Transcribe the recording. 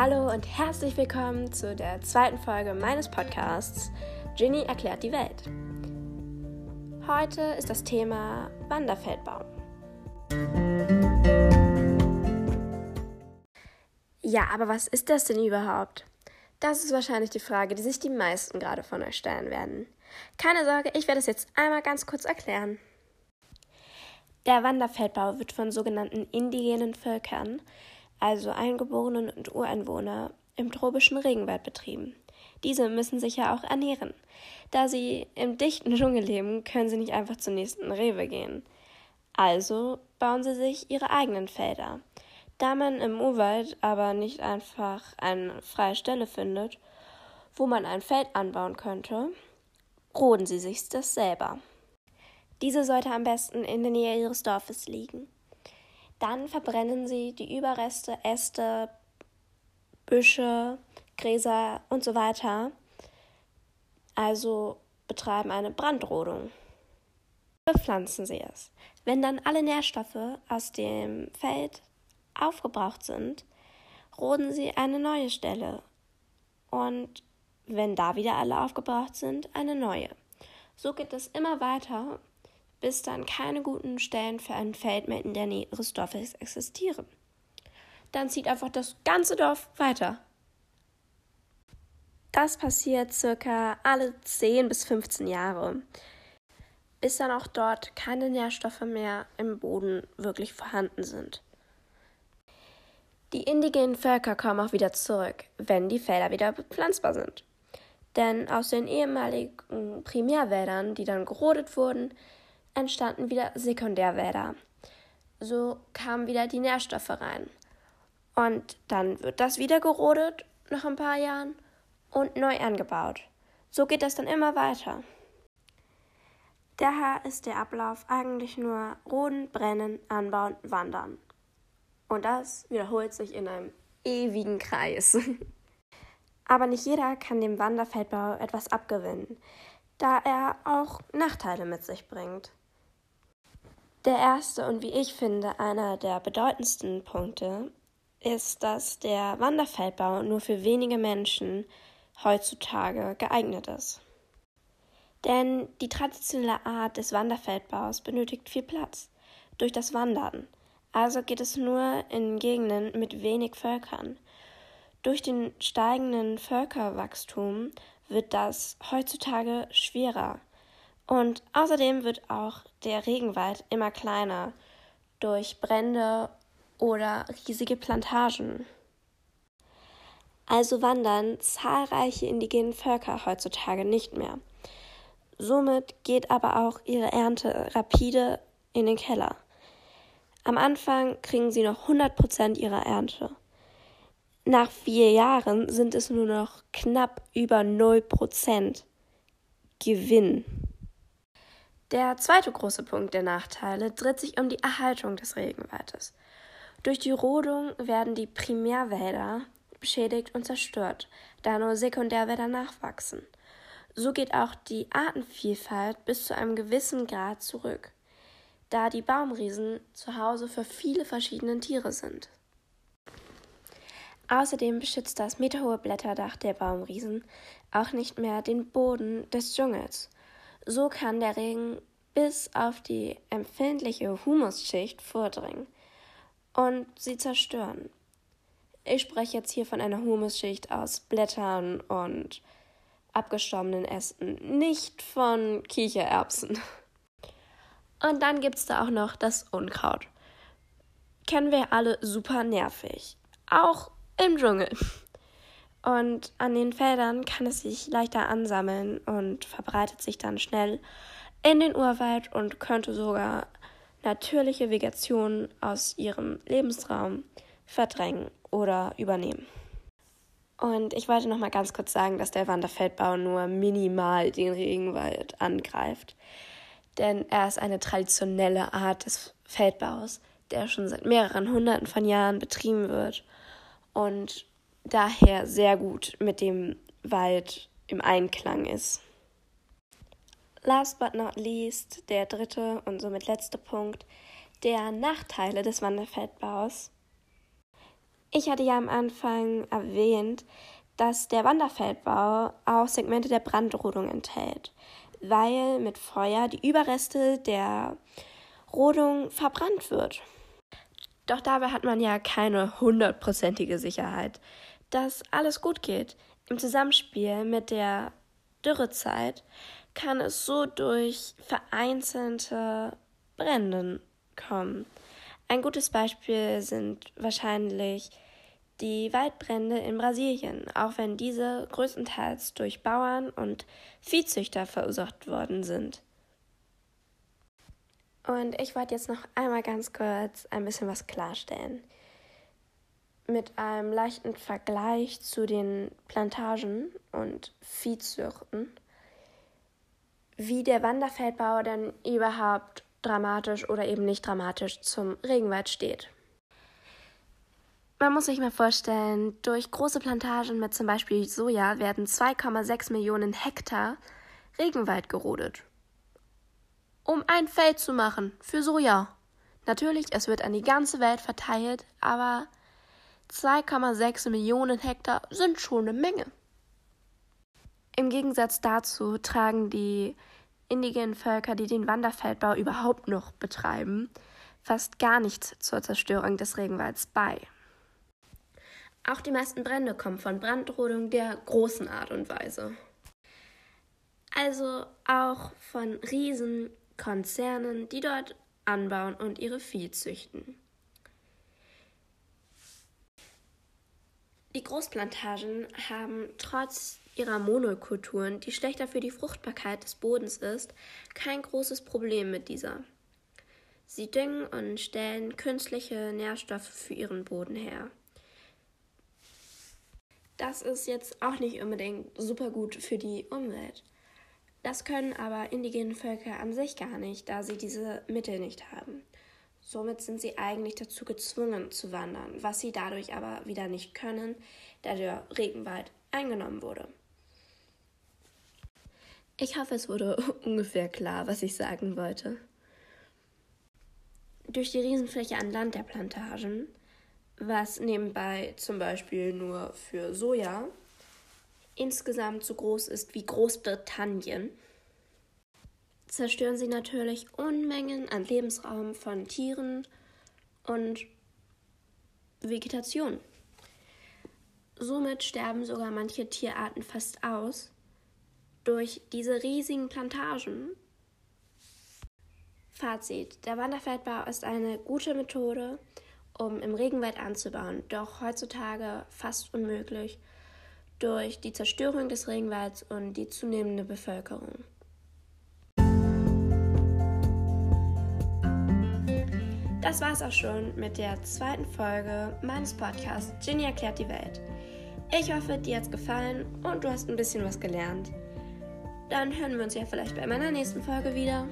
Hallo und herzlich willkommen zu der zweiten Folge meines Podcasts Ginny erklärt die Welt. Heute ist das Thema Wanderfeldbaum. Ja, aber was ist das denn überhaupt? Das ist wahrscheinlich die Frage, die sich die meisten gerade von euch stellen werden. Keine Sorge, ich werde es jetzt einmal ganz kurz erklären. Der Wanderfeldbau wird von sogenannten indigenen Völkern, also Eingeborenen und Ureinwohner, im tropischen Regenwald betrieben. Diese müssen sich ja auch ernähren. Da sie im dichten Dschungel leben, können sie nicht einfach zum nächsten Rewe gehen. Also bauen sie sich ihre eigenen Felder. Da man im Urwald aber nicht einfach eine freie Stelle findet, wo man ein Feld anbauen könnte, roden sie sich das selber. Diese sollte am besten in der Nähe ihres Dorfes liegen. Dann verbrennen sie die Überreste, Äste, Büsche, Gräser und so weiter. Also betreiben eine Brandrodung. Bepflanzen sie es. Wenn dann alle Nährstoffe aus dem Feld aufgebraucht sind, roden sie eine neue Stelle. Und wenn da wieder alle aufgebraucht sind, eine neue. So geht es immer weiter bis dann keine guten Stellen für ein Feld mehr in der Nähe ihres Dorfes existieren. Dann zieht einfach das ganze Dorf weiter. Das passiert circa alle 10 bis 15 Jahre, bis dann auch dort keine Nährstoffe mehr im Boden wirklich vorhanden sind. Die indigenen Völker kommen auch wieder zurück, wenn die Felder wieder bepflanzbar sind. Denn aus den ehemaligen Primärwäldern, die dann gerodet wurden, entstanden wieder Sekundärwälder. So kamen wieder die Nährstoffe rein. Und dann wird das wieder gerodet nach ein paar Jahren und neu angebaut. So geht das dann immer weiter. Daher ist der Ablauf eigentlich nur Roden, Brennen, Anbauen, Wandern. Und das wiederholt sich in einem ewigen Kreis. Aber nicht jeder kann dem Wanderfeldbau etwas abgewinnen, da er auch Nachteile mit sich bringt. Der erste und wie ich finde einer der bedeutendsten Punkte ist, dass der Wanderfeldbau nur für wenige Menschen heutzutage geeignet ist. Denn die traditionelle Art des Wanderfeldbaus benötigt viel Platz durch das Wandern. Also geht es nur in Gegenden mit wenig Völkern. Durch den steigenden Völkerwachstum wird das heutzutage schwerer. Und außerdem wird auch der Regenwald immer kleiner durch Brände oder riesige Plantagen. Also wandern zahlreiche indigene Völker heutzutage nicht mehr. Somit geht aber auch ihre Ernte rapide in den Keller. Am Anfang kriegen sie noch 100% ihrer Ernte. Nach vier Jahren sind es nur noch knapp über 0% Gewinn. Der zweite große Punkt der Nachteile dreht sich um die Erhaltung des Regenwaldes. Durch die Rodung werden die Primärwälder beschädigt und zerstört, da nur Sekundärwälder nachwachsen. So geht auch die Artenvielfalt bis zu einem gewissen Grad zurück, da die Baumriesen zu Hause für viele verschiedene Tiere sind. Außerdem beschützt das meterhohe Blätterdach der Baumriesen auch nicht mehr den Boden des Dschungels so kann der Regen bis auf die empfindliche Humusschicht vordringen und sie zerstören. Ich spreche jetzt hier von einer Humusschicht aus Blättern und abgestorbenen Ästen, nicht von Kichererbsen. Und dann gibt es da auch noch das Unkraut. Kennen wir alle super nervig. Auch im Dschungel. Und an den Feldern kann es sich leichter ansammeln und verbreitet sich dann schnell in den Urwald und könnte sogar natürliche Vegetation aus ihrem Lebensraum verdrängen oder übernehmen. Und ich wollte noch mal ganz kurz sagen, dass der Wanderfeldbau nur minimal den Regenwald angreift. Denn er ist eine traditionelle Art des Feldbaus, der schon seit mehreren hunderten von Jahren betrieben wird und daher sehr gut mit dem Wald im Einklang ist. Last but not least, der dritte und somit letzte Punkt, der Nachteile des Wanderfeldbaus. Ich hatte ja am Anfang erwähnt, dass der Wanderfeldbau auch Segmente der Brandrodung enthält, weil mit Feuer die Überreste der Rodung verbrannt wird. Doch dabei hat man ja keine hundertprozentige Sicherheit, dass alles gut geht. Im Zusammenspiel mit der Dürrezeit kann es so durch vereinzelte Brände kommen. Ein gutes Beispiel sind wahrscheinlich die Waldbrände in Brasilien, auch wenn diese größtenteils durch Bauern und Viehzüchter verursacht worden sind. Und ich wollte jetzt noch einmal ganz kurz ein bisschen was klarstellen. Mit einem leichten Vergleich zu den Plantagen und Viehzuchten, wie der Wanderfeldbau dann überhaupt dramatisch oder eben nicht dramatisch zum Regenwald steht. Man muss sich mal vorstellen, durch große Plantagen mit zum Beispiel Soja werden 2,6 Millionen Hektar Regenwald gerodet. Um ein Feld zu machen für Soja. Natürlich, es wird an die ganze Welt verteilt, aber 2,6 Millionen Hektar sind schon eine Menge. Im Gegensatz dazu tragen die indigenen Völker, die den Wanderfeldbau überhaupt noch betreiben, fast gar nichts zur Zerstörung des Regenwalds bei. Auch die meisten Brände kommen von Brandrodung der großen Art und Weise. Also auch von Riesenkonzernen, die dort anbauen und ihre Vieh züchten. Die Großplantagen haben trotz ihrer Monokulturen, die schlechter für die Fruchtbarkeit des Bodens ist, kein großes Problem mit dieser. Sie düngen und stellen künstliche Nährstoffe für ihren Boden her. Das ist jetzt auch nicht unbedingt super gut für die Umwelt. Das können aber indigene Völker an sich gar nicht, da sie diese Mittel nicht haben. Somit sind sie eigentlich dazu gezwungen zu wandern, was sie dadurch aber wieder nicht können, da der Regenwald eingenommen wurde. Ich hoffe, es wurde ungefähr klar, was ich sagen wollte. Durch die Riesenfläche an Land der Plantagen was nebenbei zum Beispiel nur für Soja insgesamt so groß ist wie Großbritannien, zerstören sie natürlich Unmengen an Lebensraum von Tieren und Vegetation. Somit sterben sogar manche Tierarten fast aus durch diese riesigen Plantagen. Fazit: Der Wanderfeldbau ist eine gute Methode, um im Regenwald anzubauen, doch heutzutage fast unmöglich durch die Zerstörung des Regenwalds und die zunehmende Bevölkerung. Das war's auch schon mit der zweiten Folge meines Podcasts Ginny erklärt die Welt. Ich hoffe, dir hat's gefallen und du hast ein bisschen was gelernt. Dann hören wir uns ja vielleicht bei meiner nächsten Folge wieder.